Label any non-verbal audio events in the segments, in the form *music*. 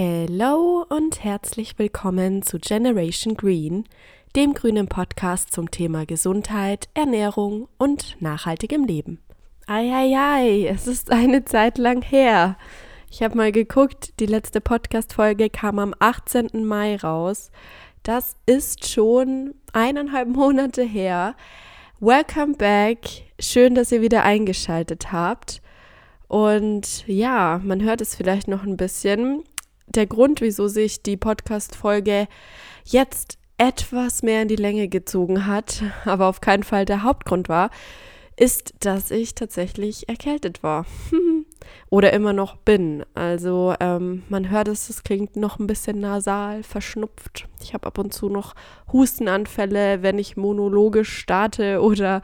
Hello und herzlich willkommen zu Generation Green, dem grünen Podcast zum Thema Gesundheit, Ernährung und nachhaltigem Leben. Eieiei, es ist eine Zeit lang her. Ich habe mal geguckt, die letzte Podcast-Folge kam am 18. Mai raus. Das ist schon eineinhalb Monate her. Welcome back. Schön, dass ihr wieder eingeschaltet habt. Und ja, man hört es vielleicht noch ein bisschen der Grund, wieso sich die Podcast-Folge jetzt etwas mehr in die Länge gezogen hat, aber auf keinen Fall der Hauptgrund war, ist, dass ich tatsächlich erkältet war. *laughs* Oder immer noch bin. Also ähm, man hört es, es klingt noch ein bisschen nasal, verschnupft. Ich habe ab und zu noch Hustenanfälle, wenn ich monologisch starte oder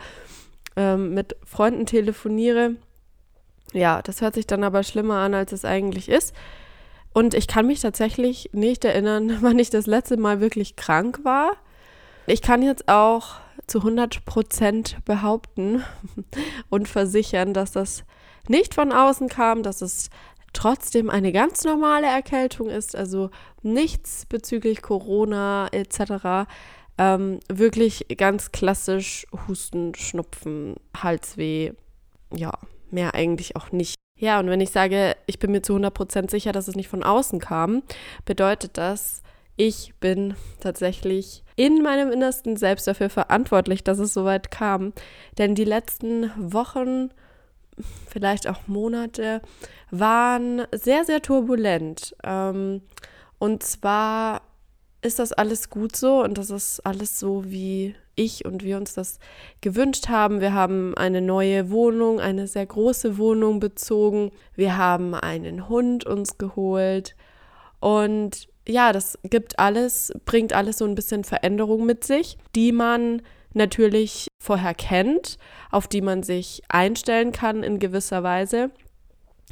ähm, mit Freunden telefoniere. Ja, das hört sich dann aber schlimmer an, als es eigentlich ist. Und ich kann mich tatsächlich nicht erinnern, *laughs* wann ich das letzte Mal wirklich krank war. Ich kann jetzt auch zu 100 Prozent behaupten *laughs* und versichern, dass das nicht von außen kam, dass es trotzdem eine ganz normale Erkältung ist, also nichts bezüglich Corona etc. Ähm, wirklich ganz klassisch Husten, Schnupfen, Halsweh, ja, mehr eigentlich auch nicht. Ja, und wenn ich sage, ich bin mir zu 100% sicher, dass es nicht von außen kam, bedeutet das, ich bin tatsächlich in meinem Innersten selbst dafür verantwortlich, dass es so weit kam. Denn die letzten Wochen, vielleicht auch Monate, waren sehr, sehr turbulent. Ähm, und zwar ist das alles gut so und das ist alles so, wie ich und wir uns das gewünscht haben. Wir haben eine neue Wohnung, eine sehr große Wohnung bezogen. Wir haben einen Hund uns geholt. Und ja, das gibt alles, bringt alles so ein bisschen Veränderung mit sich, die man natürlich vorher kennt, auf die man sich einstellen kann in gewisser Weise,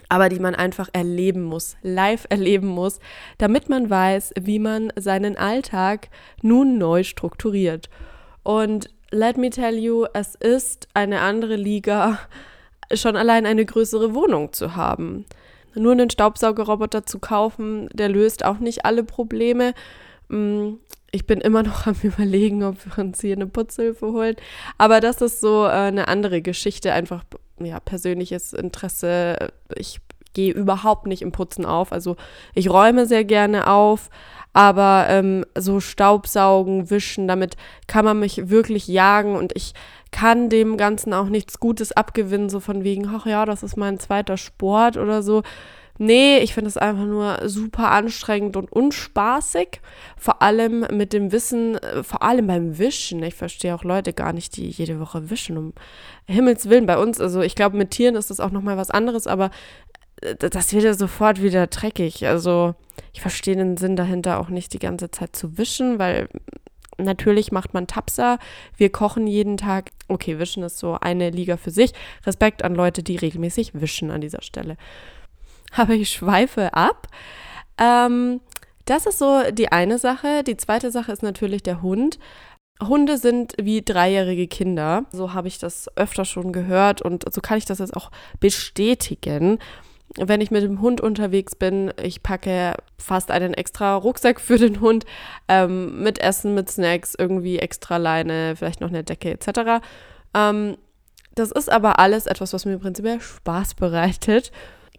aber die man einfach erleben muss, live erleben muss, damit man weiß, wie man seinen Alltag nun neu strukturiert. Und let me tell you, es ist eine andere Liga, schon allein eine größere Wohnung zu haben. Nur einen Staubsaugerroboter zu kaufen, der löst auch nicht alle Probleme. Mm, ich bin immer noch am *laughs* Überlegen, ob wir uns hier eine Putzhilfe holen. Aber das ist so äh, eine andere Geschichte, einfach ja, persönliches Interesse. Ich gehe überhaupt nicht im Putzen auf. Also ich räume sehr gerne auf, aber ähm, so Staubsaugen, Wischen, damit kann man mich wirklich jagen und ich kann dem Ganzen auch nichts Gutes abgewinnen, so von wegen, ach ja, das ist mein zweiter Sport oder so. Nee, ich finde es einfach nur super anstrengend und unspaßig. Vor allem mit dem Wissen, äh, vor allem beim Wischen. Ich verstehe auch Leute gar nicht, die jede Woche wischen. Um Himmels Willen bei uns. Also ich glaube, mit Tieren ist das auch nochmal was anderes, aber das wird ja sofort wieder dreckig. Also ich verstehe den Sinn dahinter auch nicht die ganze Zeit zu wischen, weil natürlich macht man Tapsa. Wir kochen jeden Tag. Okay, wischen ist so eine Liga für sich. Respekt an Leute, die regelmäßig wischen an dieser Stelle. Aber ich schweife ab. Ähm, das ist so die eine Sache. Die zweite Sache ist natürlich der Hund. Hunde sind wie dreijährige Kinder. So habe ich das öfter schon gehört und so kann ich das jetzt auch bestätigen wenn ich mit dem Hund unterwegs bin, ich packe fast einen extra Rucksack für den Hund ähm, mit Essen, mit Snacks, irgendwie extra Leine, vielleicht noch eine Decke etc. Ähm, das ist aber alles etwas, was mir prinzipiell Spaß bereitet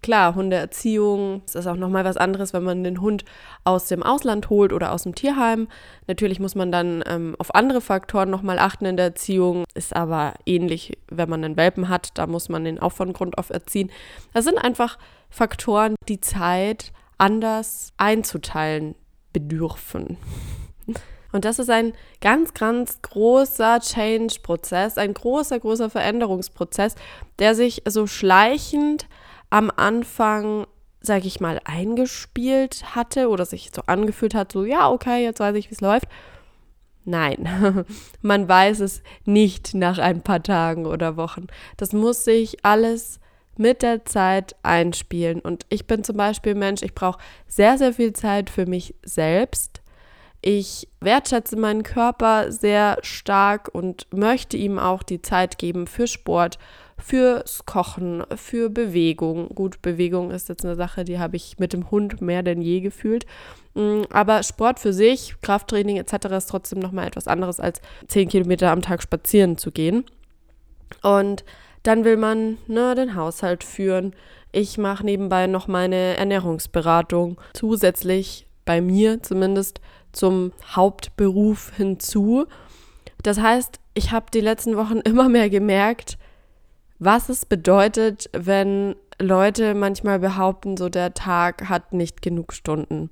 Klar, Hundeerziehung, das ist auch nochmal was anderes, wenn man den Hund aus dem Ausland holt oder aus dem Tierheim. Natürlich muss man dann ähm, auf andere Faktoren nochmal achten in der Erziehung, ist aber ähnlich, wenn man einen Welpen hat, da muss man den auch von Grund auf erziehen. Das sind einfach Faktoren, die Zeit anders einzuteilen bedürfen. Und das ist ein ganz, ganz großer Change-Prozess, ein großer, großer Veränderungsprozess, der sich so schleichend am Anfang, sage ich mal, eingespielt hatte oder sich so angefühlt hat, so ja, okay, jetzt weiß ich, wie es läuft. Nein, *laughs* man weiß es nicht nach ein paar Tagen oder Wochen. Das muss sich alles mit der Zeit einspielen. Und ich bin zum Beispiel Mensch, ich brauche sehr, sehr viel Zeit für mich selbst. Ich wertschätze meinen Körper sehr stark und möchte ihm auch die Zeit geben für Sport, fürs Kochen, für Bewegung. Gut, Bewegung ist jetzt eine Sache, die habe ich mit dem Hund mehr denn je gefühlt. Mm, aber Sport für sich, Krafttraining etc. ist trotzdem nochmal etwas anderes als 10 Kilometer am Tag spazieren zu gehen. Und dann will man ne, den Haushalt führen. Ich mache nebenbei noch meine Ernährungsberatung zusätzlich bei mir zumindest zum Hauptberuf hinzu. Das heißt, ich habe die letzten Wochen *laughs* immer mehr gemerkt, was es bedeutet, wenn Leute manchmal behaupten, so der Tag hat nicht genug Stunden.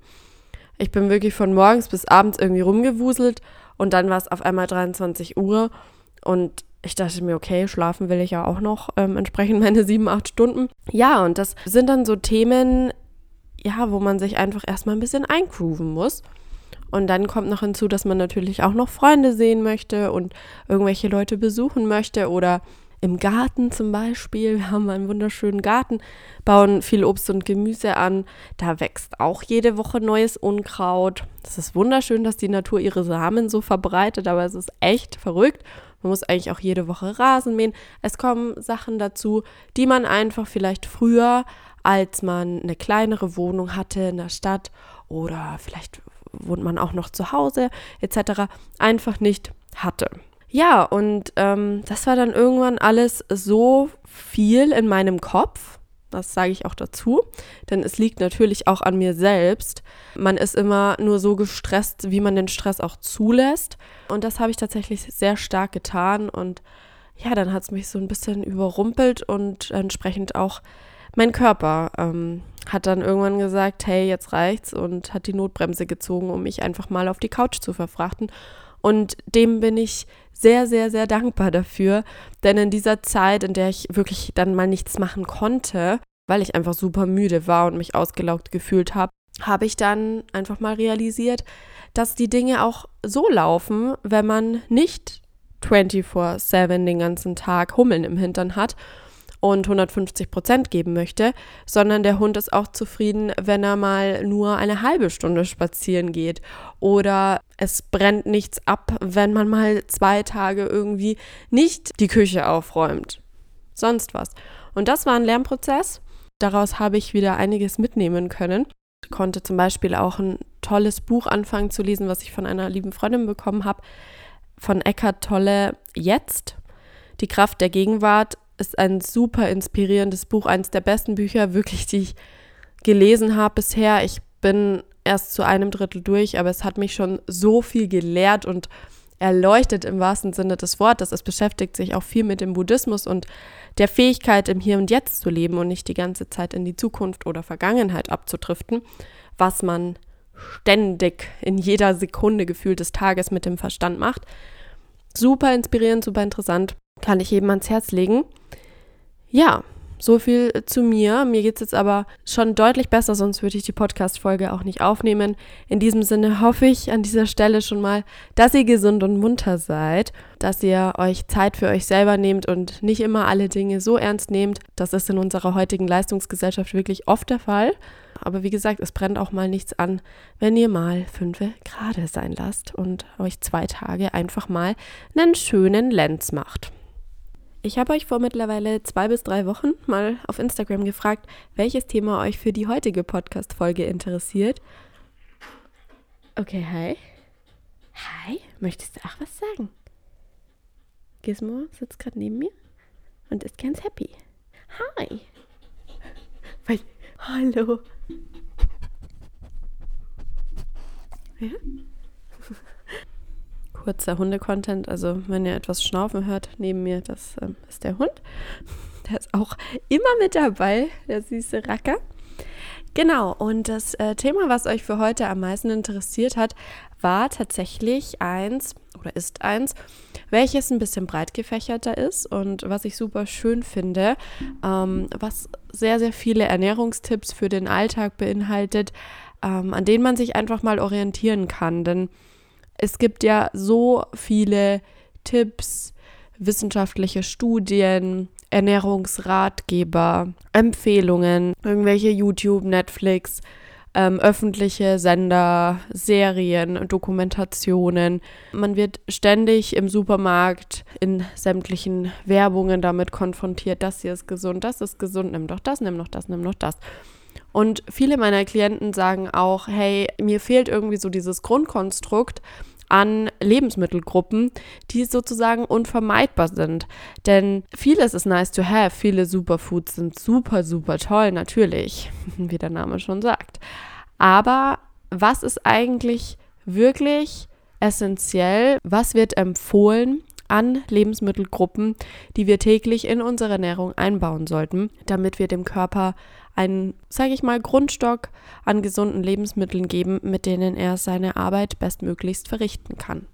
Ich bin wirklich von morgens bis abends irgendwie rumgewuselt und dann war es auf einmal 23 Uhr und ich dachte mir, okay, schlafen will ich ja auch noch ähm, entsprechend meine *laughs* sieben, acht Stunden. Ja, und das sind dann so Themen, ja, wo man sich einfach erstmal ein bisschen eingrooven muss. Und dann kommt noch hinzu, dass man natürlich auch noch Freunde sehen möchte und irgendwelche Leute besuchen möchte oder im Garten zum Beispiel. Wir haben einen wunderschönen Garten, bauen viel Obst und Gemüse an. Da wächst auch jede Woche neues Unkraut. Das ist wunderschön, dass die Natur ihre Samen so verbreitet, aber es ist echt verrückt. Man muss eigentlich auch jede Woche Rasen mähen. Es kommen Sachen dazu, die man einfach vielleicht früher, als man eine kleinere Wohnung hatte in der Stadt oder vielleicht wohnt man auch noch zu Hause etc., einfach nicht hatte. Ja, und ähm, das war dann irgendwann alles so viel in meinem Kopf, das sage ich auch dazu, denn es liegt natürlich auch an mir selbst. Man ist immer nur so gestresst, wie man den Stress auch zulässt. Und das habe ich tatsächlich sehr stark getan. Und ja, dann hat es mich so ein bisschen überrumpelt und entsprechend auch mein Körper ähm, hat dann irgendwann gesagt, hey, jetzt reicht's und hat die Notbremse gezogen, um mich einfach mal auf die Couch zu verfrachten. Und dem bin ich sehr, sehr, sehr dankbar dafür. Denn in dieser Zeit, in der ich wirklich dann mal nichts machen konnte, weil ich einfach super müde war und mich ausgelaugt gefühlt habe, habe ich dann einfach mal realisiert, dass die Dinge auch so laufen, wenn man nicht 24-7 den ganzen Tag Hummeln im Hintern hat und 150 Prozent geben möchte, sondern der Hund ist auch zufrieden, wenn er mal nur eine halbe Stunde spazieren geht oder es brennt nichts ab, wenn man mal zwei Tage irgendwie nicht die Küche aufräumt. Sonst was. Und das war ein Lernprozess. Daraus habe ich wieder einiges mitnehmen können. Konnte zum Beispiel auch ein tolles Buch anfangen zu lesen, was ich von einer lieben Freundin bekommen habe, von Eckhart Tolle Jetzt. Die Kraft der Gegenwart ist ein super inspirierendes Buch, eines der besten Bücher, wirklich, die ich gelesen habe bisher. Ich bin erst zu einem Drittel durch, aber es hat mich schon so viel gelehrt und erleuchtet im wahrsten Sinne des Wortes. Es beschäftigt sich auch viel mit dem Buddhismus und der Fähigkeit, im Hier und Jetzt zu leben und nicht die ganze Zeit in die Zukunft oder Vergangenheit abzudriften, was man ständig in jeder Sekunde gefühlt des Tages mit dem Verstand macht. Super inspirierend, super interessant, kann ich jedem ans Herz legen. Ja, so viel zu mir. Mir geht es jetzt aber schon deutlich besser, sonst würde ich die Podcast-Folge auch nicht aufnehmen. In diesem Sinne hoffe ich an dieser Stelle schon mal, dass ihr gesund und munter seid, dass ihr euch Zeit für euch selber nehmt und nicht immer alle Dinge so ernst nehmt. Das ist in unserer heutigen Leistungsgesellschaft wirklich oft der Fall. Aber wie gesagt, es brennt auch mal nichts an, wenn ihr mal fünf Grade sein lasst und euch zwei Tage einfach mal einen schönen Lenz macht. Ich habe euch vor mittlerweile zwei bis drei Wochen mal auf Instagram gefragt, welches Thema euch für die heutige Podcast-Folge interessiert. Okay, hi. Hi, möchtest du auch was sagen? Gizmo sitzt gerade neben mir und ist ganz happy. Hi. Weil, hallo. Ja? Kurzer Hunde-Content. Also wenn ihr etwas schnaufen hört neben mir, das ähm, ist der Hund. *laughs* Der ist auch immer mit dabei, der süße Racker. Genau, und das äh, Thema, was euch für heute am meisten interessiert hat, war tatsächlich eins oder ist eins, welches ein bisschen breit gefächerter ist und was ich super schön finde, ähm, was sehr, sehr viele Ernährungstipps für den Alltag beinhaltet, ähm, an denen man sich einfach mal orientieren kann. Denn es gibt ja so viele Tipps, wissenschaftliche Studien, Ernährungsratgeber, Empfehlungen, irgendwelche YouTube, Netflix, ähm, öffentliche Sender, Serien, Dokumentationen. Man wird ständig im Supermarkt in sämtlichen Werbungen damit konfrontiert, das hier ist gesund, das ist gesund, nimm doch das, nimm doch das, nimm doch das. Und viele meiner Klienten sagen auch, hey, mir fehlt irgendwie so dieses Grundkonstrukt an Lebensmittelgruppen, die sozusagen unvermeidbar sind. Denn vieles ist nice to have, viele Superfoods sind super, super toll, natürlich, *laughs* wie der Name schon sagt. Aber was ist eigentlich wirklich essentiell? Was wird empfohlen? An Lebensmittelgruppen, die wir täglich in unsere Ernährung einbauen sollten, damit wir dem Körper einen, sage ich mal, Grundstock an gesunden Lebensmitteln geben, mit denen er seine Arbeit bestmöglichst verrichten kann.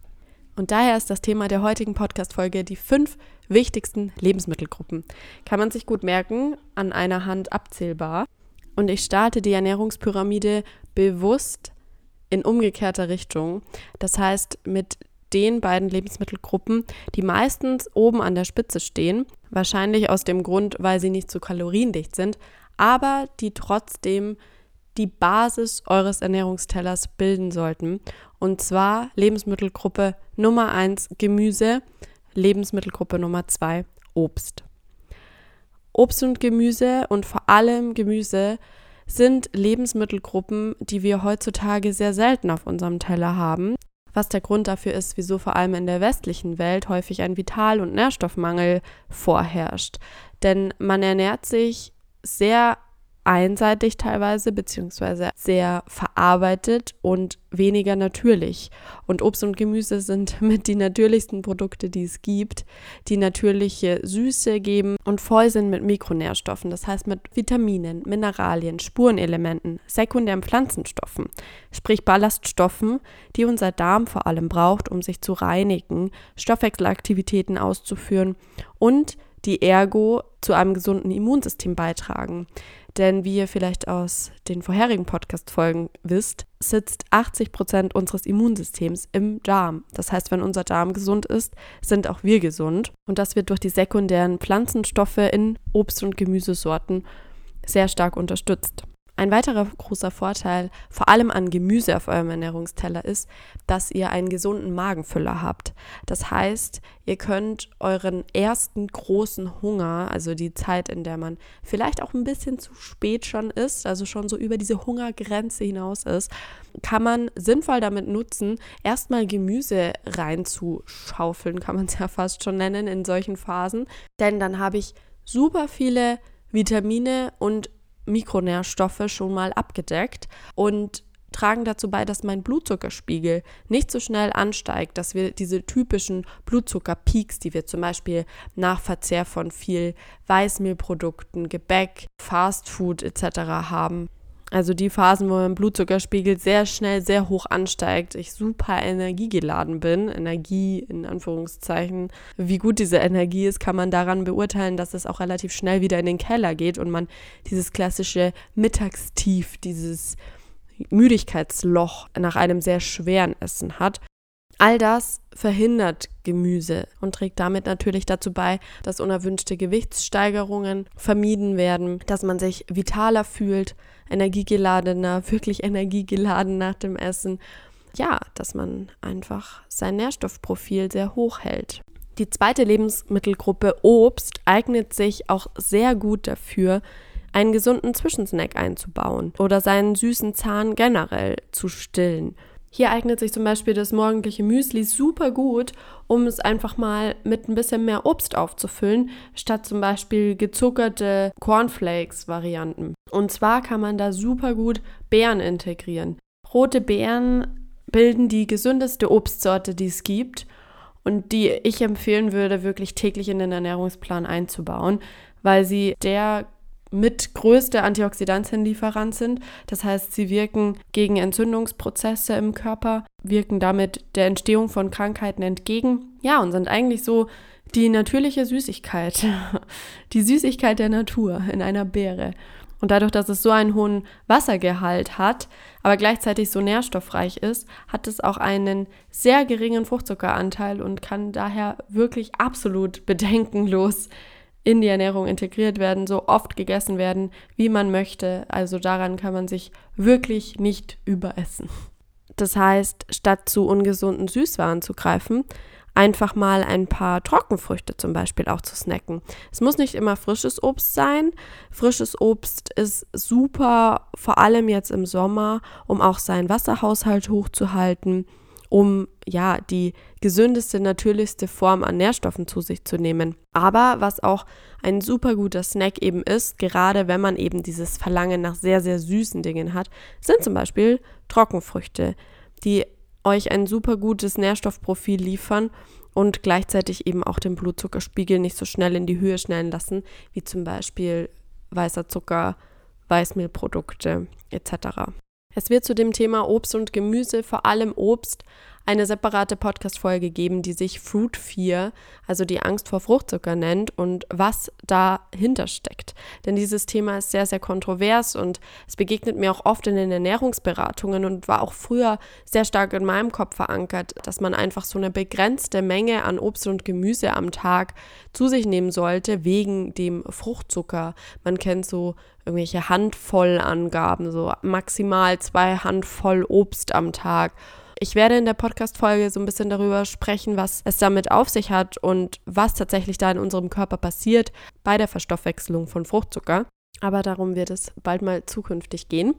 Und daher ist das Thema der heutigen Podcast-Folge die fünf wichtigsten Lebensmittelgruppen. Kann man sich gut merken, an einer Hand abzählbar. Und ich starte die Ernährungspyramide bewusst in umgekehrter Richtung. Das heißt, mit den beiden Lebensmittelgruppen, die meistens oben an der Spitze stehen. Wahrscheinlich aus dem Grund, weil sie nicht so kaloriendicht sind, aber die trotzdem die Basis eures Ernährungstellers bilden sollten. Und zwar Lebensmittelgruppe Nummer 1 Gemüse, Lebensmittelgruppe Nummer 2 Obst. Obst und Gemüse und vor allem Gemüse sind Lebensmittelgruppen, die wir heutzutage sehr selten auf unserem Teller haben. Was der Grund dafür ist, wieso vor allem in der westlichen Welt häufig ein Vital- und Nährstoffmangel vorherrscht. Denn man ernährt sich sehr einseitig teilweise, beziehungsweise sehr verarbeitet und weniger natürlich. Und Obst und Gemüse sind *laughs* mit die natürlichsten Produkte, die es gibt, die natürliche Süße geben und voll sind mit Mikronährstoffen, das heißt mit Vitaminen, Mineralien, Spurenelementen, sekundären Pflanzenstoffen, sprich Ballaststoffen, die unser Darm vor allem braucht, um sich zu reinigen, Stoffwechselaktivitäten auszuführen und die ergo zu einem gesunden Immunsystem beitragen. Denn wie ihr vielleicht aus den vorherigen Podcast-Folgen wisst, sitzt 80 Prozent unseres Immunsystems im Darm. Das heißt, wenn unser Darm gesund ist, sind auch wir gesund. Und das wird durch die sekundären Pflanzenstoffe in Obst- und Gemüsesorten sehr stark unterstützt. Ein weiterer großer Vorteil, vor allem an Gemüse auf eurem Ernährungsteller, ist, dass ihr einen gesunden Magenfüller habt. Das heißt, ihr könnt euren ersten großen Hunger, also die Zeit, in der man vielleicht auch ein bisschen zu spät schon ist, also schon so über diese Hungergrenze hinaus ist, kann man sinnvoll damit nutzen, erstmal Gemüse reinzuschaufeln, kann man es ja fast schon nennen in solchen Phasen. Denn dann habe ich super viele Vitamine und Mikronährstoffe schon mal abgedeckt und tragen dazu bei, dass mein Blutzuckerspiegel nicht so schnell ansteigt, dass wir diese typischen Blutzuckerpeaks, die wir zum Beispiel nach Verzehr von viel Weißmehlprodukten, Gebäck, Fastfood etc. haben, also die Phasen, wo mein Blutzuckerspiegel sehr schnell sehr hoch ansteigt, ich super energiegeladen bin, Energie in Anführungszeichen. Wie gut diese Energie ist, kann man daran beurteilen, dass es auch relativ schnell wieder in den Keller geht und man dieses klassische Mittagstief, dieses Müdigkeitsloch nach einem sehr schweren Essen hat. All das verhindert Gemüse und trägt damit natürlich dazu bei, dass unerwünschte Gewichtssteigerungen vermieden werden, dass man sich vitaler fühlt, energiegeladener, *laughs* wirklich energiegeladen nach dem Essen. Ja, dass man einfach sein Nährstoffprofil sehr hoch hält. Die zweite Lebensmittelgruppe Obst eignet sich auch sehr gut dafür, einen gesunden Zwischensnack einzubauen oder seinen süßen Zahn generell zu stillen. Hier eignet sich zum Beispiel das morgendliche Müsli super gut, um es einfach mal mit ein bisschen mehr Obst aufzufüllen, statt zum Beispiel gezuckerte Cornflakes-Varianten. Und zwar kann man da super gut Beeren integrieren. Rote Beeren bilden die gesündeste Obstsorte, die es gibt und die ich empfehlen würde, wirklich täglich in den Ernährungsplan einzubauen, weil sie der mit größte Antioxidantienlieferant sind. Das heißt, sie wirken gegen Entzündungsprozesse im Körper, wirken damit der Entstehung von Krankheiten entgegen. Ja, und sind eigentlich so die natürliche Süßigkeit, *laughs* die Süßigkeit der Natur in einer Beere. Und dadurch, dass es so einen hohen Wassergehalt hat, aber gleichzeitig so nährstoffreich ist, hat es auch einen sehr geringen Fruchtzuckeranteil und kann daher wirklich absolut *laughs* bedenkenlos in die Ernährung integriert werden, so oft gegessen werden, wie man möchte. Also daran kann man sich wirklich nicht überessen. Das heißt, statt zu ungesunden Süßwaren zu greifen, einfach mal ein paar Trockenfrüchte zum Beispiel auch zu snacken. Es muss nicht immer frisches Obst sein. Frisches Obst ist super, vor allem jetzt im Sommer, um auch seinen Wasserhaushalt hochzuhalten, um ja die gesündeste, natürlichste Form an Nährstoffen zu sich zu nehmen. Aber was auch ein super guter Snack eben ist, gerade wenn man eben dieses Verlangen nach sehr, sehr süßen Dingen hat, sind zum Beispiel Trockenfrüchte, die euch ein super gutes Nährstoffprofil liefern und gleichzeitig eben auch den Blutzuckerspiegel nicht so schnell in die Höhe schnellen lassen, wie zum Beispiel weißer Zucker, Weißmehlprodukte etc. Es wird zu dem Thema Obst und Gemüse, vor allem Obst, eine separate Podcast-Folge geben, die sich Fruit Fear, also die Angst vor Fruchtzucker nennt und was dahinter steckt. Denn dieses Thema ist sehr, sehr kontrovers und es begegnet mir auch oft in den Ernährungsberatungen und war auch früher sehr stark in meinem Kopf verankert, dass man einfach so eine begrenzte Menge an Obst und Gemüse am Tag zu sich nehmen sollte, wegen dem Fruchtzucker. Man kennt so irgendwelche Handvollangaben, so maximal zwei Handvoll Obst am Tag. Ich werde in der Podcast-Folge so ein bisschen darüber sprechen, was es damit auf sich hat und was tatsächlich da in unserem Körper passiert bei der Verstoffwechselung von Fruchtzucker. Aber darum wird es bald mal zukünftig gehen.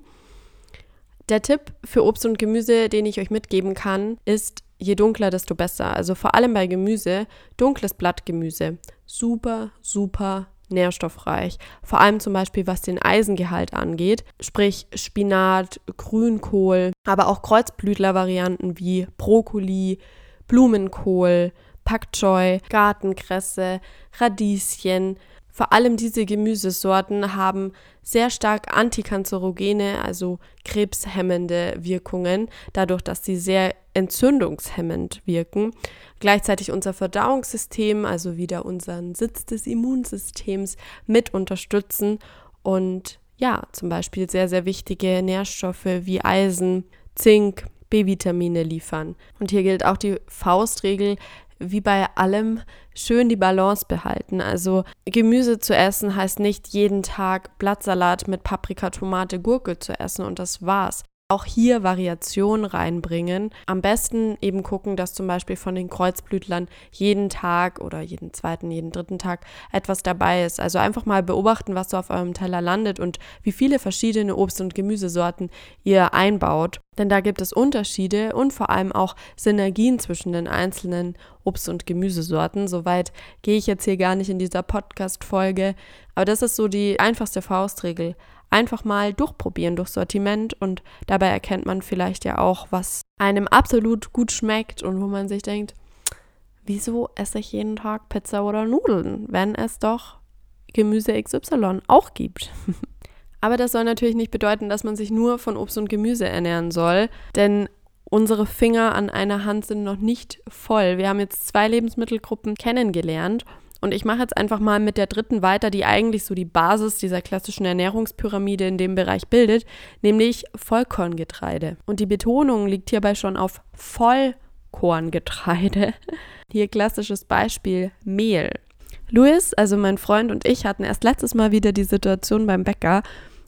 Der Tipp für Obst und Gemüse, den ich euch mitgeben kann, ist, je dunkler, desto besser. Also vor allem bei Gemüse, dunkles Blattgemüse. Super, super nährstoffreich. Vor allem zum Beispiel was den Eisengehalt angeht, sprich Spinat, Grünkohl, aber auch Kreuzblütler-Varianten wie Brokkoli, Blumenkohl, Pak Choi, Gartenkresse, Radieschen. Vor allem diese Gemüsesorten haben sehr stark antikanzerogene, also krebshemmende Wirkungen, dadurch, dass sie sehr entzündungshemmend wirken. Gleichzeitig unser Verdauungssystem, also wieder unseren Sitz des Immunsystems mit unterstützen und ja, zum Beispiel sehr, sehr wichtige Nährstoffe wie Eisen, Zink, B-Vitamine liefern. Und hier gilt auch die Faustregel, wie bei allem schön die Balance behalten. Also Gemüse zu essen heißt nicht jeden Tag Blattsalat mit Paprika, Tomate, Gurke zu essen und das war's auch hier Variation reinbringen. Am besten eben gucken, dass zum Beispiel von den Kreuzblütlern jeden Tag oder jeden zweiten, jeden dritten Tag etwas dabei ist. Also einfach mal beobachten, was so auf eurem Teller landet und wie viele verschiedene Obst- und Gemüsesorten ihr einbaut. Denn da gibt es Unterschiede und vor allem auch Synergien zwischen den einzelnen Obst- und Gemüsesorten. Soweit gehe ich jetzt hier gar nicht in dieser Podcast-Folge. Aber das ist so die einfachste Faustregel einfach mal durchprobieren durch Sortiment und dabei erkennt man vielleicht ja auch, was einem absolut gut schmeckt und wo man sich denkt, wieso esse ich jeden Tag Pizza oder Nudeln, wenn es doch Gemüse XY auch gibt. *laughs* Aber das soll natürlich nicht bedeuten, dass man sich nur von Obst und Gemüse ernähren soll, denn unsere Finger an einer Hand sind noch nicht voll. Wir haben jetzt zwei Lebensmittelgruppen kennengelernt und ich mache jetzt einfach mal mit der dritten weiter, die eigentlich so die Basis dieser klassischen Ernährungspyramide in dem Bereich bildet, nämlich Vollkorngetreide. Und die Betonung liegt hierbei schon auf Vollkorngetreide. *laughs* Hier klassisches Beispiel Mehl. Louis, also mein Freund und ich hatten erst letztes Mal wieder die Situation beim Bäcker,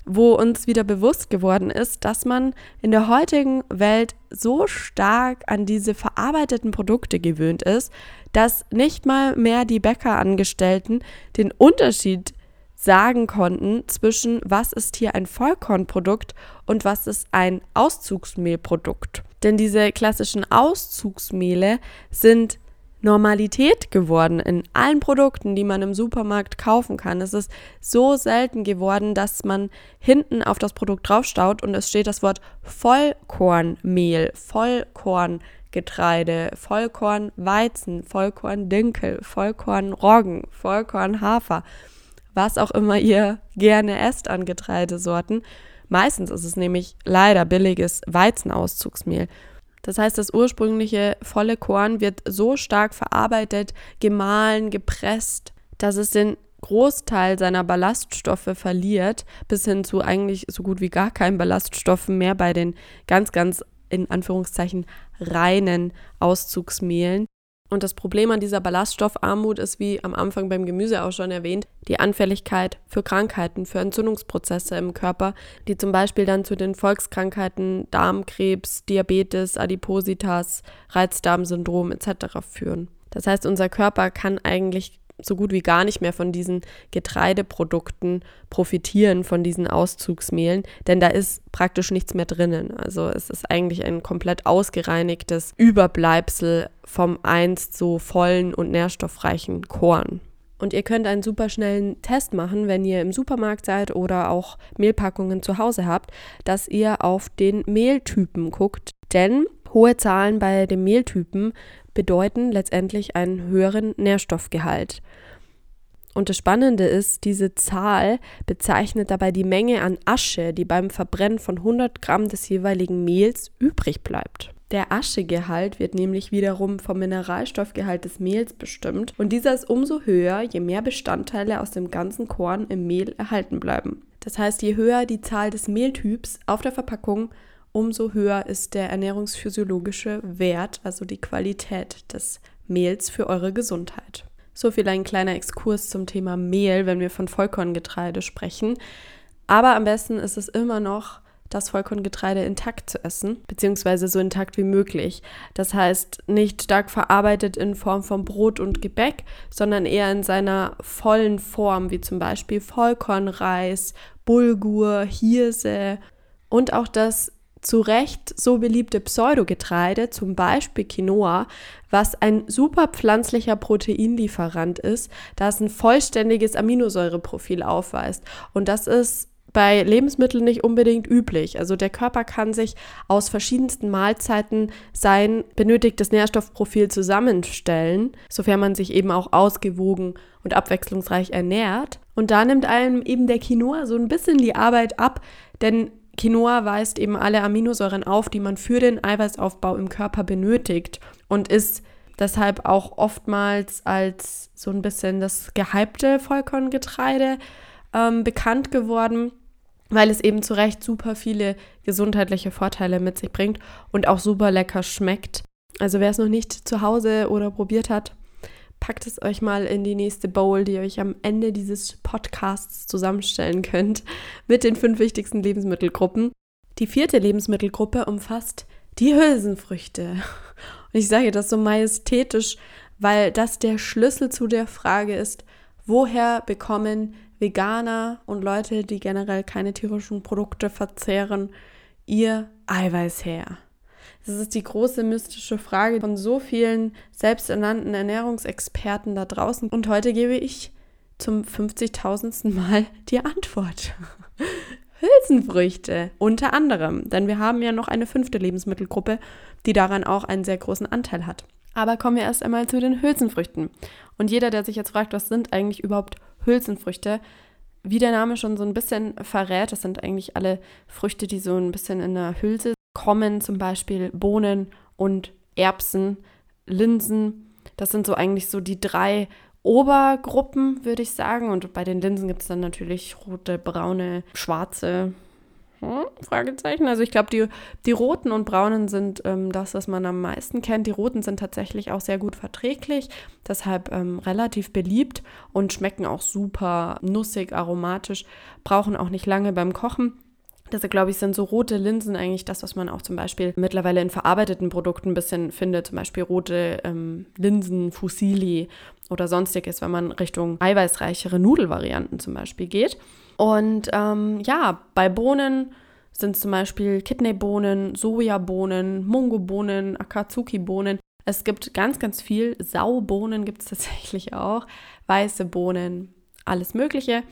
wo uns wieder bewusst geworden ist, dass man in der heutigen Welt so stark an diese verarbeiteten Produkte gewöhnt ist, dass nicht mal mehr die Bäckerangestellten den Unterschied sagen konnten zwischen was ist hier ein Vollkornprodukt und was ist ein Auszugsmehlprodukt. Denn diese klassischen Auszugsmehle sind Normalität geworden in allen Produkten, die man im Supermarkt kaufen kann. Es ist so selten geworden, dass man hinten auf das Produkt draufstaut und es steht das Wort Vollkornmehl, Vollkorngetreide, Vollkornweizen, Vollkorndinkel, Vollkornroggen, Vollkornhafer, was auch immer ihr gerne esst an Getreidesorten. Meistens ist es nämlich leider billiges Weizenauszugsmehl. Das heißt, das ursprüngliche volle Korn wird so stark verarbeitet, gemahlen, gepresst, dass es den Großteil seiner Ballaststoffe verliert, bis hin zu eigentlich so gut wie gar keinen Ballaststoffen mehr bei den ganz, ganz in Anführungszeichen reinen Auszugsmehlen. Und das Problem an dieser Ballaststoffarmut ist, wie am Anfang beim Gemüse auch schon erwähnt, die Anfälligkeit für Krankheiten, für Entzündungsprozesse im Körper, die zum Beispiel dann zu den Volkskrankheiten Darmkrebs, Diabetes, Adipositas, Reizdarmsyndrom etc. führen. Das heißt, unser Körper kann eigentlich so gut wie gar nicht mehr von diesen Getreideprodukten profitieren, von diesen Auszugsmehlen, denn da ist praktisch nichts mehr drinnen. Also es ist eigentlich ein komplett ausgereinigtes Überbleibsel vom einst so vollen und nährstoffreichen Korn. Und ihr könnt einen super schnellen Test machen, wenn ihr im Supermarkt seid oder auch Mehlpackungen zu Hause habt, dass ihr auf den Mehltypen guckt. Denn hohe Zahlen bei dem Mehltypen bedeuten letztendlich einen höheren Nährstoffgehalt. Und das Spannende ist, diese Zahl bezeichnet dabei die Menge an Asche, die beim Verbrennen von 100 Gramm des jeweiligen Mehls übrig bleibt. Der Aschegehalt wird nämlich wiederum vom Mineralstoffgehalt des Mehls bestimmt und dieser ist umso höher, je mehr Bestandteile aus dem ganzen Korn im Mehl erhalten bleiben. Das heißt, je höher die Zahl des Mehltyps auf der Verpackung, umso höher ist der ernährungsphysiologische Wert, also die Qualität des Mehls für eure Gesundheit. So viel ein kleiner Exkurs zum Thema Mehl, wenn wir von Vollkorngetreide sprechen. Aber am besten ist es immer noch, das Vollkorngetreide intakt zu essen, beziehungsweise so intakt wie möglich. Das heißt, nicht stark verarbeitet in Form von Brot und Gebäck, sondern eher in seiner vollen Form, wie zum Beispiel Vollkornreis, Bulgur, Hirse und auch das zu Recht so beliebte Pseudogetreide, zum Beispiel Quinoa, was ein super pflanzlicher Proteinlieferant ist, da es ein vollständiges Aminosäureprofil aufweist. Und das ist bei Lebensmitteln nicht unbedingt üblich. Also der Körper kann sich aus verschiedensten Mahlzeiten sein benötigtes Nährstoffprofil zusammenstellen, sofern man sich eben auch ausgewogen und abwechslungsreich ernährt. Und da nimmt einem eben der Quinoa so ein bisschen die Arbeit ab, denn Quinoa weist eben alle Aminosäuren auf, die man für den Eiweißaufbau im Körper benötigt und ist deshalb auch oftmals als so ein bisschen das gehypte Vollkorngetreide ähm, bekannt geworden, weil es eben zu Recht super viele gesundheitliche Vorteile mit sich bringt und auch super lecker schmeckt. Also wer es noch nicht zu Hause oder probiert hat, packt es euch mal in die nächste Bowl, die ihr euch am Ende dieses Podcasts zusammenstellen könnt, mit den fünf wichtigsten Lebensmittelgruppen. Die vierte Lebensmittelgruppe umfasst die Hülsenfrüchte. Und ich sage das so majestätisch, weil das der Schlüssel zu der Frage ist, woher bekommen Veganer und Leute, die generell keine tierischen Produkte verzehren, ihr Eiweiß her? Das ist die große mystische Frage von so vielen selbsternannten Ernährungsexperten da draußen. Und heute gebe ich zum 50.000. Mal *laughs* die Antwort. Hülsenfrüchte unter anderem, denn wir haben ja noch eine fünfte Lebensmittelgruppe, die daran auch einen sehr großen Anteil hat. Aber kommen wir erst einmal zu den Hülsenfrüchten. Und jeder, der sich jetzt fragt, was sind eigentlich überhaupt Hülsenfrüchte, wie der Name schon so ein bisschen verrät, das sind eigentlich alle Früchte, die so ein bisschen in der Hülse kommen zum Beispiel Bohnen und Erbsen, Linsen. Das sind so eigentlich so die drei Obergruppen, würde ich sagen. Und bei den Linsen gibt es dann natürlich rote, braune, schwarze hm, Fragezeichen. Also ich glaube, die, die roten und braunen sind ähm, das, was man am meisten kennt. Die roten sind tatsächlich auch sehr gut verträglich, deshalb ähm, relativ beliebt und schmecken auch super nussig, aromatisch, brauchen auch nicht lange beim Kochen. Deshalb glaube ich, sind so rote Linsen eigentlich das, was man auch zum Beispiel mittlerweile in verarbeiteten Produkten ein bisschen findet. Zum Beispiel rote ähm, Linsen, Fusilli oder sonstiges, wenn man Richtung eiweißreichere Nudelvarianten zum Beispiel geht. Und ähm, ja, bei Bohnen sind es zum Beispiel Kidneybohnen, Sojabohnen, Mungobohnen, Akatsuki-Bohnen. Es gibt ganz, ganz viel. Saubohnen gibt es *laughs* tatsächlich auch. Weiße Bohnen, alles Mögliche.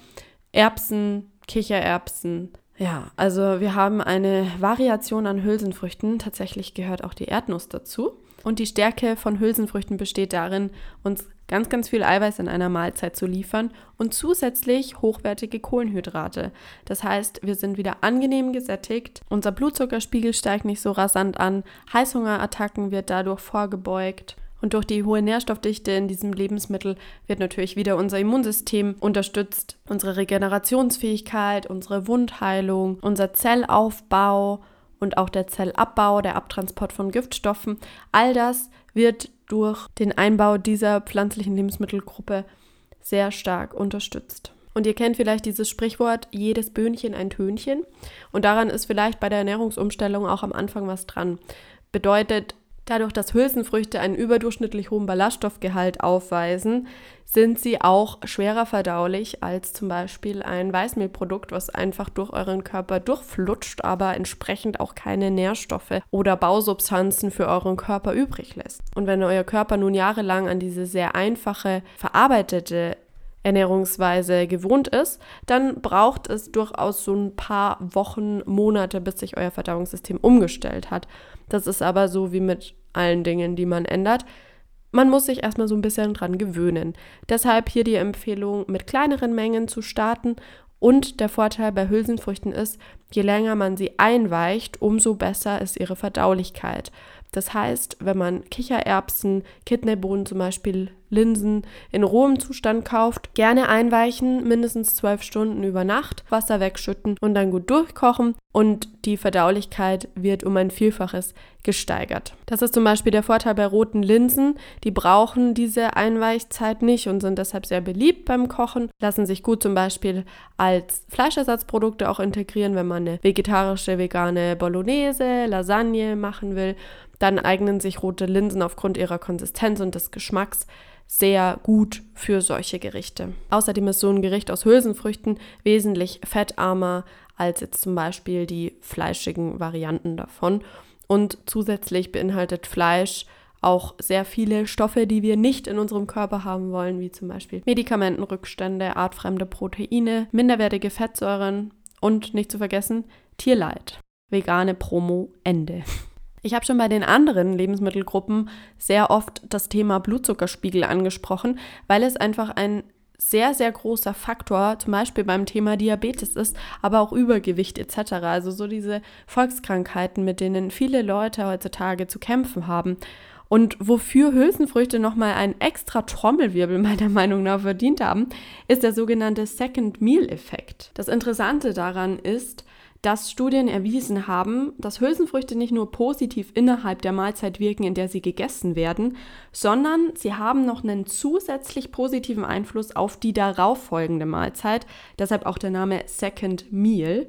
Erbsen, Kichererbsen, ja, also wir haben eine Variation an Hülsenfrüchten. Tatsächlich gehört auch die Erdnuss dazu. Und die Stärke von Hülsenfrüchten besteht darin, uns ganz, ganz viel Eiweiß in einer Mahlzeit zu liefern und zusätzlich hochwertige Kohlenhydrate. Das heißt, wir sind wieder angenehm gesättigt, unser Blutzuckerspiegel steigt nicht so rasant an, Heißhungerattacken wird dadurch vorgebeugt und durch die hohe Nährstoffdichte in diesem Lebensmittel wird natürlich wieder unser Immunsystem unterstützt, unsere Regenerationsfähigkeit, unsere Wundheilung, unser Zellaufbau und auch der Zellabbau, der Abtransport von Giftstoffen, all das wird durch den Einbau dieser pflanzlichen Lebensmittelgruppe sehr stark unterstützt. Und ihr kennt vielleicht dieses Sprichwort, jedes Böhnchen ein Tönchen. Und daran ist vielleicht bei der Ernährungsumstellung auch am Anfang was dran. Bedeutet, dadurch, dass Hülsenfrüchte einen überdurchschnittlich hohen Ballaststoffgehalt aufweisen, sind sie auch schwerer verdaulich als zum Beispiel ein Weißmehlprodukt, was einfach durch euren Körper durchflutscht, aber entsprechend auch keine Nährstoffe oder Bausubstanzen für euren Körper übrig lässt. Und wenn euer Körper nun jahrelang an diese sehr einfache, verarbeitete Ernährungsweise gewohnt ist, dann braucht es durchaus so ein paar Wochen, Monate, bis sich euer Verdauungssystem umgestellt hat. Das ist aber so wie mit allen Dingen, die man ändert. Man muss sich erstmal so ein bisschen dran gewöhnen. Deshalb hier die Empfehlung, mit kleineren Mengen zu starten. Und der Vorteil bei Hülsenfrüchten ist, je länger man sie einweicht, umso besser ist ihre Verdaulichkeit. Das heißt, wenn man Kichererbsen, Kidneybohnen zum Beispiel, Linsen in rohem Zustand kauft, gerne einweichen, mindestens zwölf Stunden über Nacht, Wasser wegschütten und dann gut durchkochen und die Verdaulichkeit wird um ein Vielfaches gesteigert. Das ist zum Beispiel der Vorteil bei roten Linsen. Die brauchen diese Einweichzeit nicht und sind deshalb sehr beliebt beim Kochen, lassen sich gut zum Beispiel als Fleischersatzprodukte auch integrieren, wenn man eine vegetarische, vegane Bolognese, Lasagne machen will dann eignen sich rote Linsen aufgrund ihrer Konsistenz und des Geschmacks sehr gut für solche Gerichte. Außerdem ist so ein Gericht aus Hülsenfrüchten wesentlich fettarmer als jetzt zum Beispiel die fleischigen Varianten davon. Und zusätzlich beinhaltet Fleisch auch sehr viele Stoffe, die wir nicht in unserem Körper haben wollen, wie zum Beispiel Medikamentenrückstände, artfremde Proteine, minderwertige Fettsäuren und nicht zu vergessen Tierleid. Vegane Promo Ende. Ich habe schon bei den anderen Lebensmittelgruppen sehr oft das Thema Blutzuckerspiegel angesprochen, weil es einfach ein sehr, sehr großer Faktor, zum Beispiel beim Thema Diabetes ist, aber auch Übergewicht etc. Also so diese Volkskrankheiten, mit denen viele Leute heutzutage zu kämpfen haben. Und wofür Hülsenfrüchte nochmal einen extra Trommelwirbel meiner Meinung nach verdient haben, ist der sogenannte Second Meal Effekt. Das Interessante daran ist, dass Studien erwiesen haben, dass Hülsenfrüchte nicht nur positiv innerhalb der Mahlzeit wirken, in der sie gegessen werden, sondern sie haben noch einen zusätzlich positiven Einfluss auf die darauffolgende Mahlzeit, deshalb auch der Name Second Meal,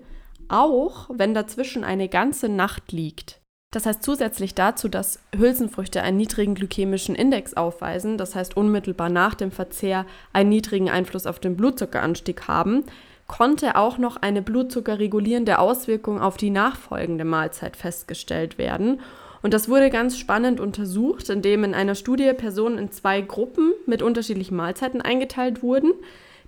auch wenn dazwischen eine ganze Nacht liegt. Das heißt zusätzlich dazu, dass Hülsenfrüchte einen niedrigen glykämischen Index aufweisen, das heißt unmittelbar nach dem Verzehr einen niedrigen Einfluss auf den Blutzuckeranstieg haben, konnte auch noch eine blutzuckerregulierende Auswirkung auf die nachfolgende Mahlzeit festgestellt werden. Und das wurde ganz spannend untersucht, indem in einer Studie Personen in zwei Gruppen mit unterschiedlichen Mahlzeiten eingeteilt wurden,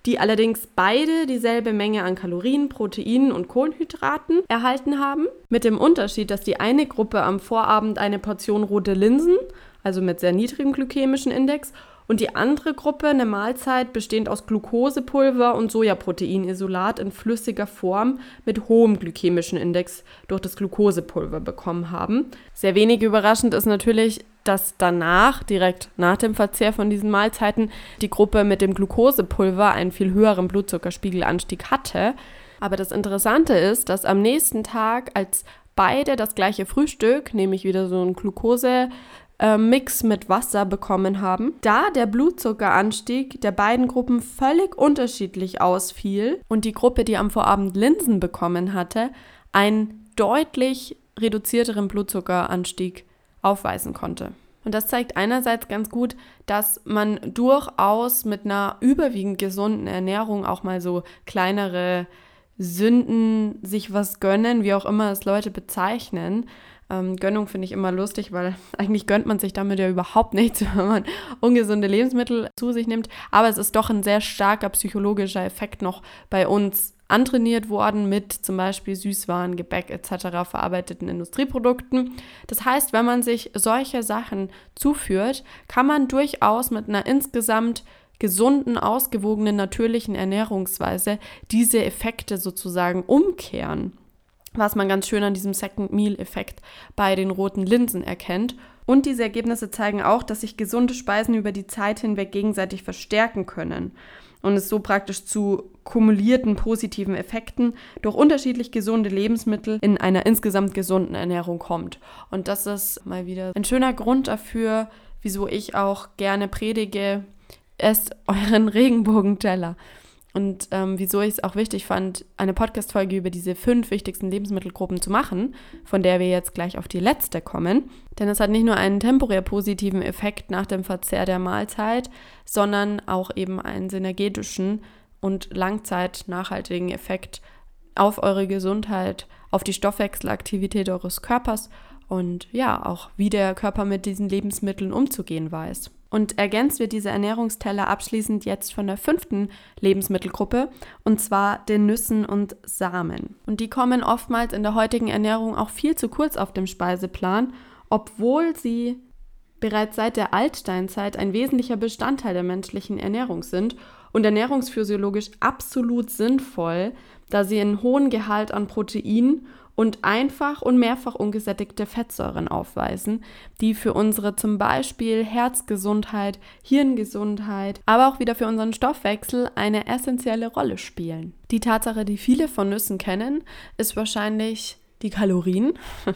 die allerdings beide dieselbe Menge an Kalorien, Proteinen und Kohlenhydraten erhalten haben. Mit dem Unterschied, dass die eine Gruppe am Vorabend eine Portion rote Linsen, also mit sehr niedrigem glykämischen Index, und die andere Gruppe eine Mahlzeit bestehend aus Glukosepulver und Sojaproteinisolat in flüssiger Form mit hohem glykämischen Index durch das Glukosepulver bekommen haben. Sehr wenig überraschend ist natürlich, dass danach, direkt nach dem Verzehr von diesen Mahlzeiten, die Gruppe mit dem Glukosepulver einen viel höheren Blutzuckerspiegelanstieg hatte. Aber das Interessante ist, dass am nächsten Tag, als beide das gleiche Frühstück, nämlich wieder so ein Glukose äh, Mix mit Wasser bekommen haben, da der Blutzuckeranstieg der beiden Gruppen völlig unterschiedlich ausfiel und die Gruppe, die am Vorabend Linsen bekommen hatte, einen deutlich reduzierteren Blutzuckeranstieg aufweisen konnte. Und das zeigt einerseits ganz gut, dass man durchaus mit einer überwiegend gesunden Ernährung auch mal so kleinere Sünden sich was gönnen, wie auch immer es Leute bezeichnen, ähm, Gönnung finde ich immer lustig, weil *laughs* eigentlich gönnt man sich damit ja überhaupt nichts, *laughs* wenn man ungesunde Lebensmittel zu sich nimmt. Aber es ist doch ein sehr starker psychologischer Effekt noch bei uns antrainiert worden mit zum Beispiel Süßwaren, Gebäck etc. verarbeiteten Industrieprodukten. Das heißt, wenn man sich solche Sachen zuführt, kann man durchaus mit einer insgesamt gesunden, ausgewogenen, natürlichen Ernährungsweise diese Effekte sozusagen umkehren was man ganz schön an diesem Second Meal-Effekt bei den roten Linsen erkennt. Und diese Ergebnisse zeigen auch, dass sich gesunde Speisen über die Zeit hinweg gegenseitig verstärken können. und es so praktisch zu kumulierten positiven Effekten durch unterschiedlich gesunde Lebensmittel in einer insgesamt gesunden Ernährung kommt. Und das ist mal wieder ein schöner Grund dafür, wieso ich auch gerne predige, esst euren Regenbogenteller. Und ähm, wieso ich es auch wichtig fand, eine Podcast-Folge über diese fünf wichtigsten Lebensmittelgruppen zu machen, von der wir jetzt gleich auf die letzte kommen. Denn es hat nicht nur einen temporär positiven Effekt nach dem Verzehr der Mahlzeit, sondern auch eben einen synergetischen und langzeit nachhaltigen Effekt auf eure Gesundheit, auf die Stoffwechselaktivität eures Körpers und ja, auch wie der Körper mit diesen Lebensmitteln umzugehen weiß. Und ergänzt wird dieser Ernährungsteller abschließend jetzt von der fünften Lebensmittelgruppe, und zwar den Nüssen und Samen. Und die kommen oftmals in der heutigen Ernährung auch viel zu kurz auf dem Speiseplan, obwohl sie bereits seit der Altsteinzeit ein wesentlicher Bestandteil der menschlichen Ernährung sind und ernährungsphysiologisch absolut sinnvoll, da sie einen hohen Gehalt an Protein und einfach und mehrfach ungesättigte Fettsäuren aufweisen, die für unsere zum Beispiel Herzgesundheit, Hirngesundheit, aber auch wieder für unseren Stoffwechsel eine essentielle Rolle spielen. Die Tatsache, die viele von Nüssen kennen, ist wahrscheinlich die Kalorien. *laughs*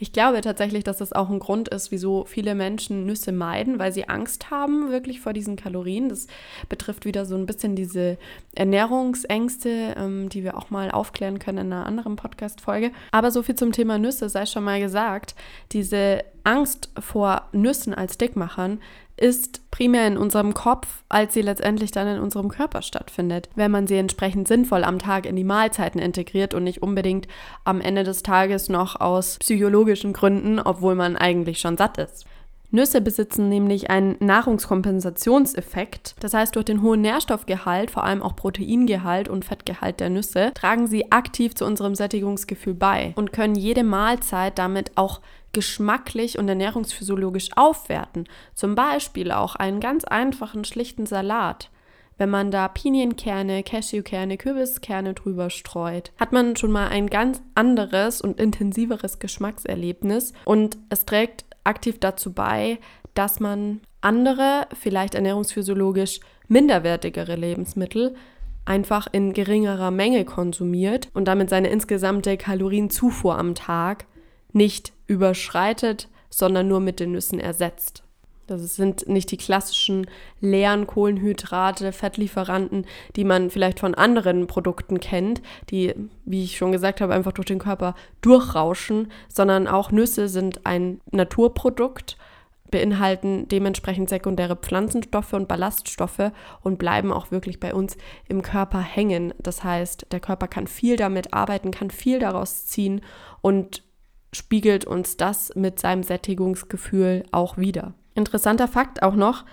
Ich glaube tatsächlich, dass das auch ein Grund ist, wieso viele Menschen Nüsse meiden, weil sie Angst haben wirklich vor diesen Kalorien. Das betrifft wieder so ein bisschen diese Ernährungsängste, ähm, die wir auch mal aufklären können in einer anderen Podcast-Folge. Aber so viel zum Thema Nüsse sei schon mal gesagt. Diese Angst vor Nüssen als Dickmachern ist primär in unserem Kopf, als sie letztendlich dann in unserem Körper stattfindet, wenn man sie entsprechend sinnvoll am Tag in die Mahlzeiten integriert und nicht unbedingt am Ende des Tages noch aus psychologischen Gründen, obwohl man eigentlich schon satt ist. Nüsse besitzen nämlich einen Nahrungskompensationseffekt. Das heißt, durch den hohen Nährstoffgehalt, vor allem auch Proteingehalt und Fettgehalt der Nüsse, tragen sie aktiv zu unserem Sättigungsgefühl bei und können jede Mahlzeit damit auch geschmacklich und ernährungsphysiologisch aufwerten. Zum Beispiel auch einen ganz einfachen, schlichten Salat. Wenn man da Pinienkerne, Cashewkerne, Kürbiskerne drüber streut, hat man schon mal ein ganz anderes und intensiveres Geschmackserlebnis und es trägt aktiv dazu bei, dass man andere, vielleicht ernährungsphysiologisch minderwertigere Lebensmittel einfach in geringerer Menge konsumiert und damit seine insgesamte Kalorienzufuhr am Tag nicht überschreitet, sondern nur mit den Nüssen ersetzt. Das sind nicht die klassischen leeren Kohlenhydrate, Fettlieferanten, die man vielleicht von anderen Produkten kennt, die, wie ich schon gesagt habe, einfach durch den Körper durchrauschen, sondern auch Nüsse sind ein Naturprodukt, beinhalten dementsprechend sekundäre Pflanzenstoffe und Ballaststoffe und bleiben auch wirklich bei uns im Körper hängen. Das heißt, der Körper kann viel damit arbeiten, kann viel daraus ziehen und spiegelt uns das mit seinem Sättigungsgefühl auch wieder. Interessanter Fakt auch noch,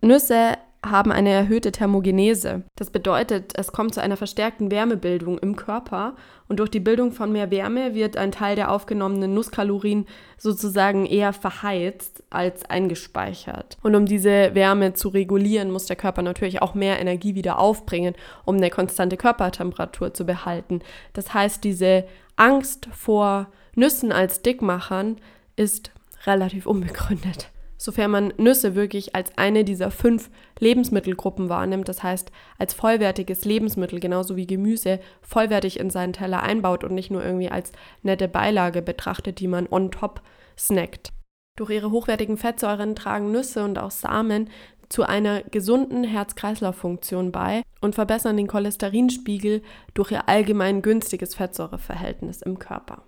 Nüsse haben eine erhöhte Thermogenese. Das bedeutet, es kommt zu einer verstärkten Wärmebildung im Körper und durch die Bildung von mehr Wärme wird ein Teil der aufgenommenen Nusskalorien sozusagen eher verheizt als eingespeichert. Und um diese Wärme zu regulieren, muss der Körper natürlich auch mehr Energie wieder aufbringen, um eine konstante Körpertemperatur zu behalten. Das heißt, diese Angst vor Nüssen als Dickmachern ist relativ unbegründet. Sofern man Nüsse wirklich als eine dieser fünf Lebensmittelgruppen wahrnimmt, das heißt als vollwertiges Lebensmittel, genauso wie Gemüse, vollwertig in seinen Teller einbaut und nicht nur irgendwie als nette Beilage betrachtet, die man on top snackt. Durch ihre hochwertigen Fettsäuren tragen Nüsse und auch Samen zu einer gesunden Herz-Kreislauf-Funktion bei und verbessern den Cholesterinspiegel durch ihr allgemein günstiges Fettsäureverhältnis im Körper.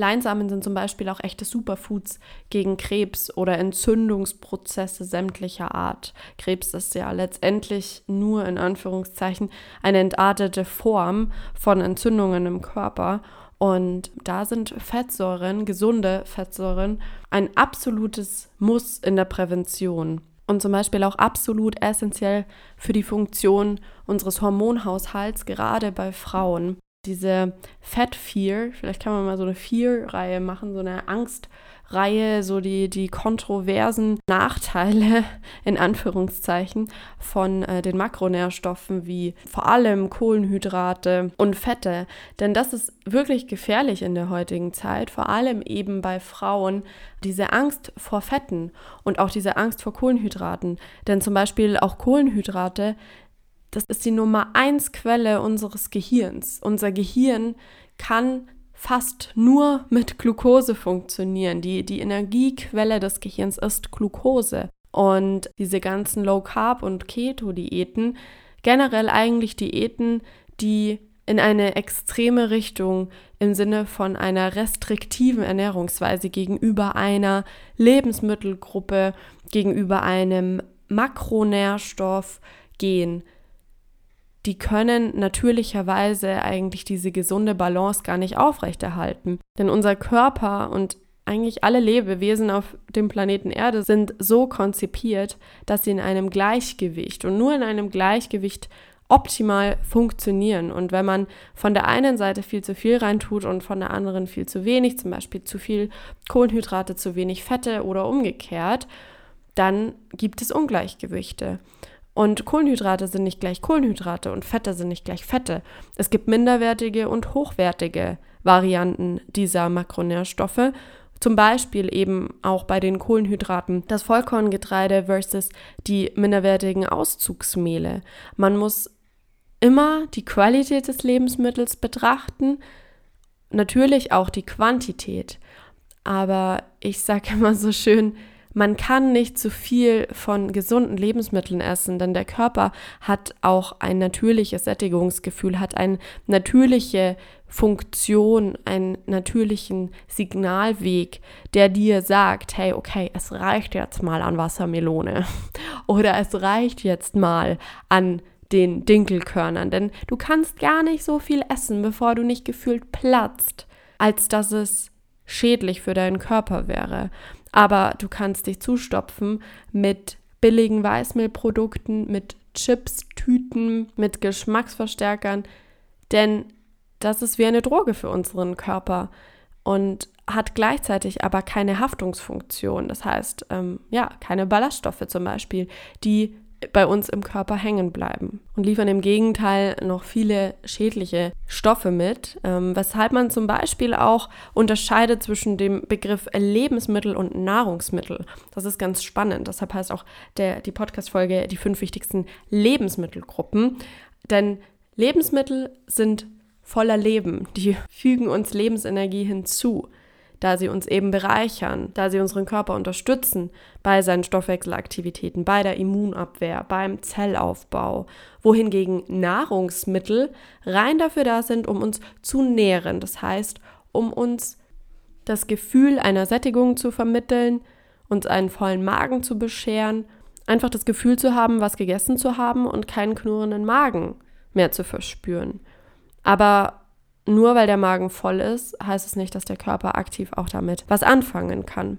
Leinsamen sind zum Beispiel auch echte Superfoods gegen Krebs oder Entzündungsprozesse sämtlicher Art. Krebs ist ja letztendlich nur in Anführungszeichen eine entartete Form von Entzündungen im Körper. Und da sind Fettsäuren, gesunde Fettsäuren, ein absolutes Muss in der Prävention und zum Beispiel auch absolut essentiell für die Funktion unseres Hormonhaushalts, gerade bei Frauen diese Fat Fear, vielleicht kann man mal so eine Fear-Reihe machen, so eine Angstreihe, so die, die kontroversen Nachteile *laughs* in Anführungszeichen von äh, den Makronährstoffen wie vor allem Kohlenhydrate und Fette. Denn das ist wirklich gefährlich in der heutigen Zeit, vor allem eben bei Frauen, diese Angst vor Fetten und auch diese Angst vor Kohlenhydraten. Denn zum Beispiel auch Kohlenhydrate das ist die Nummer eins Quelle unseres Gehirns. Unser Gehirn kann fast nur mit Glucose funktionieren. Die, die Energiequelle des Gehirns ist Glucose. Und diese ganzen Low Carb und Keto-Diäten, generell eigentlich Diäten, die in eine extreme Richtung im Sinne von einer restriktiven Ernährungsweise gegenüber einer Lebensmittelgruppe, gegenüber einem Makronährstoff gehen, die können natürlicherweise eigentlich diese gesunde Balance gar nicht aufrechterhalten. Denn unser Körper und eigentlich alle Lebewesen auf dem Planeten Erde sind so konzipiert, dass sie in einem Gleichgewicht und nur in einem Gleichgewicht optimal funktionieren. Und wenn man von der einen Seite viel zu viel reintut und von der anderen viel zu wenig, zum Beispiel zu viel Kohlenhydrate, zu wenig Fette oder umgekehrt, dann gibt es Ungleichgewichte. Und Kohlenhydrate sind nicht gleich Kohlenhydrate und Fette sind nicht gleich Fette. Es gibt minderwertige und hochwertige Varianten dieser Makronährstoffe. Zum Beispiel eben auch bei den Kohlenhydraten das Vollkorngetreide versus die minderwertigen Auszugsmehle. Man muss immer die Qualität des Lebensmittels betrachten, natürlich auch die Quantität. Aber ich sage immer so schön, man kann nicht zu viel von gesunden Lebensmitteln essen, denn der Körper hat auch ein natürliches Sättigungsgefühl, hat eine natürliche Funktion, einen natürlichen Signalweg, der dir sagt, hey, okay, es reicht jetzt mal an Wassermelone *laughs* oder es reicht jetzt mal an den Dinkelkörnern, denn du kannst gar nicht so viel essen, bevor du nicht gefühlt platzt, als dass es schädlich für deinen Körper wäre. Aber du kannst dich zustopfen mit billigen Weißmehlprodukten, mit Chips, Tüten, mit Geschmacksverstärkern, denn das ist wie eine Droge für unseren Körper und hat gleichzeitig aber keine Haftungsfunktion. Das heißt, ähm, ja, keine Ballaststoffe zum Beispiel, die bei uns im Körper hängen bleiben und liefern im Gegenteil noch viele schädliche Stoffe mit, ähm, weshalb man zum Beispiel auch unterscheidet zwischen dem Begriff Lebensmittel und Nahrungsmittel. Das ist ganz spannend. Deshalb heißt auch der, die Podcast-Folge die fünf wichtigsten Lebensmittelgruppen. Denn Lebensmittel sind voller Leben, die fügen uns Lebensenergie hinzu da sie uns eben bereichern, da sie unseren Körper unterstützen bei seinen Stoffwechselaktivitäten, bei der Immunabwehr, beim Zellaufbau, wohingegen Nahrungsmittel rein dafür da sind, um uns zu nähren, das heißt, um uns das Gefühl einer Sättigung zu vermitteln, uns einen vollen Magen zu bescheren, einfach das Gefühl zu haben, was gegessen zu haben und keinen knurrenden Magen mehr zu verspüren. Aber nur weil der Magen voll ist, heißt es nicht, dass der Körper aktiv auch damit was anfangen kann.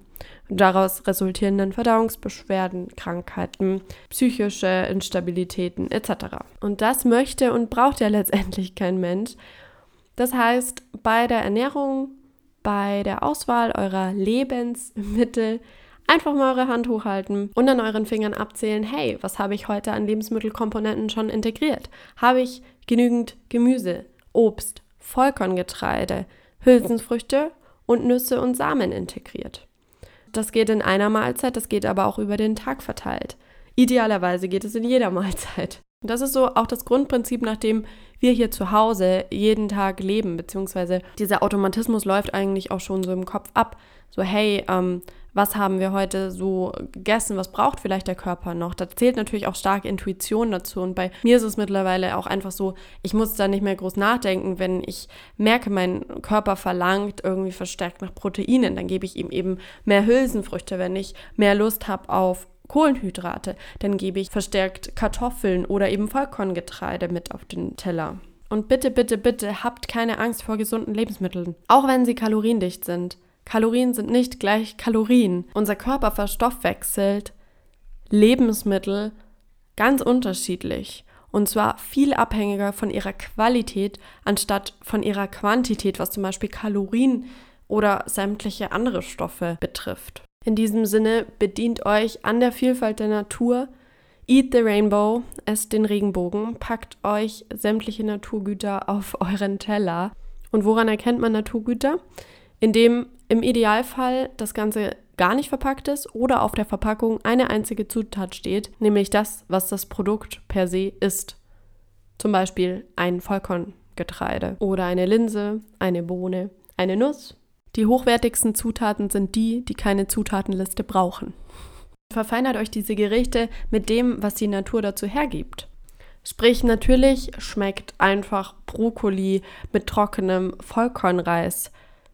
daraus resultieren dann Verdauungsbeschwerden, Krankheiten, psychische Instabilitäten etc. Und das möchte und braucht ja *laughs* letztendlich kein Mensch. Das heißt, bei der Ernährung, bei der Auswahl eurer Lebensmittel einfach mal eure Hand hochhalten und an euren Fingern abzählen, hey, was habe ich heute an Lebensmittelkomponenten schon integriert? Habe ich genügend Gemüse, Obst, Vollkorngetreide, Hülsenfrüchte und Nüsse und Samen integriert. Das geht in einer Mahlzeit, das geht aber auch über den Tag verteilt. Idealerweise geht es in jeder Mahlzeit. Und das ist so auch das Grundprinzip, nach dem wir hier zu Hause jeden Tag leben, beziehungsweise dieser Automatismus läuft eigentlich auch schon so im Kopf ab. So, hey, ähm, was haben wir heute so gegessen, was braucht vielleicht der Körper noch. Da zählt natürlich auch stark Intuition dazu. Und bei mir ist es mittlerweile auch einfach so, ich muss da nicht mehr groß nachdenken, wenn ich merke, mein Körper verlangt irgendwie verstärkt nach Proteinen, dann gebe ich ihm eben mehr Hülsenfrüchte. Wenn ich mehr Lust habe auf Kohlenhydrate, dann gebe ich verstärkt Kartoffeln oder eben Vollkorngetreide mit auf den Teller. Und bitte, bitte, bitte habt keine Angst vor gesunden Lebensmitteln, auch wenn sie kaloriendicht sind. Kalorien sind nicht gleich Kalorien. Unser Körper verstoffwechselt Lebensmittel ganz unterschiedlich. Und zwar viel abhängiger von ihrer Qualität anstatt von ihrer Quantität, was zum Beispiel Kalorien oder sämtliche andere Stoffe betrifft. In diesem Sinne bedient euch an der Vielfalt der Natur, eat the rainbow, esst den Regenbogen, packt euch sämtliche Naturgüter auf euren Teller. Und woran erkennt man Naturgüter? Indem im Idealfall das Ganze gar nicht verpackt ist oder auf der Verpackung eine einzige Zutat steht, nämlich das, was das Produkt per se ist. Zum Beispiel ein Vollkorngetreide oder eine Linse, eine Bohne, eine Nuss. Die hochwertigsten Zutaten sind die, die keine Zutatenliste brauchen. Verfeinert euch diese Gerichte mit dem, was die Natur dazu hergibt. Sprich, natürlich schmeckt einfach Brokkoli mit trockenem Vollkornreis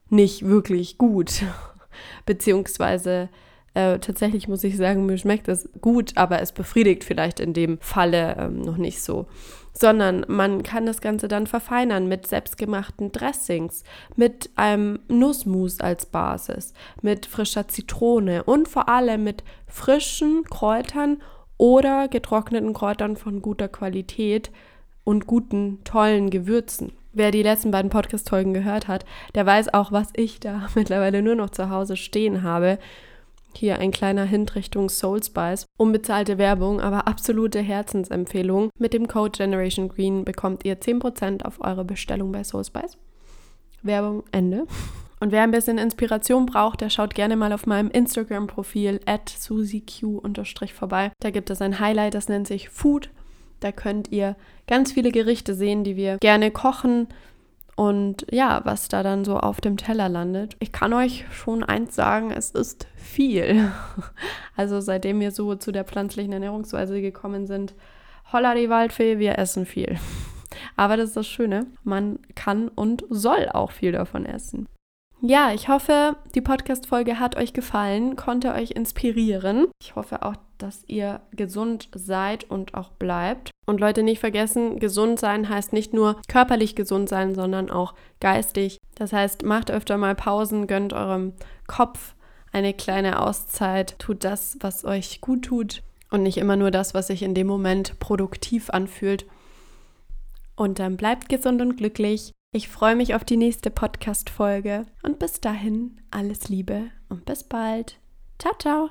nicht wirklich gut. *laughs* Beziehungsweise äh, tatsächlich muss ich sagen, mir schmeckt es gut, aber es befriedigt vielleicht in dem Falle ähm, noch nicht so. Sondern man kann das Ganze dann verfeinern mit selbstgemachten Dressings, mit einem Nussmus als Basis, mit frischer Zitrone und vor allem mit frischen Kräutern oder getrockneten Kräutern von guter Qualität und guten, tollen Gewürzen. Wer die letzten beiden Podcast-Folgen gehört hat, der weiß auch, was ich da *laughs* mittlerweile nur noch zu Hause stehen habe. Hier ein kleiner Hint Richtung Soul Spice. Unbezahlte Werbung, aber absolute Herzensempfehlung. Mit dem Code Generation Green bekommt ihr 10% auf eure Bestellung bei Soul Spice. Werbung Ende. *laughs* Und wer ein bisschen Inspiration braucht, der schaut gerne mal auf meinem Instagram-Profil at susiq vorbei. Da gibt es ein Highlight, das nennt sich Food. Da könnt ihr ganz viele Gerichte sehen, die wir gerne kochen und ja, was da dann so auf dem Teller landet. Ich kann euch schon eins sagen, es ist viel. *laughs* Also seitdem wir so zu der pflanzlichen Ernährungsweise gekommen sind, holla die Waldfee, wir essen viel. *laughs* Aber das ist das Schöne, man kann und soll auch viel davon essen. Ja, ich hoffe, die Podcast-Folge hat euch gefallen, konnte euch inspirieren. Ich hoffe auch, dass ihr gesund seid und auch bleibt. Und Leute, nicht vergessen, gesund sein heißt nicht nur körperlich gesund sein, sondern auch geistig. Das heißt, macht öfter mal Pausen, gönnt eurem Kopf eine kleine Auszeit, tut das, was euch gut tut und nicht immer nur das, was sich in dem Moment produktiv anfühlt. Und dann bleibt gesund und glücklich. Ich freue mich auf die nächste Podcast-Folge und bis dahin alles Liebe und bis bald. Ciao, ciao.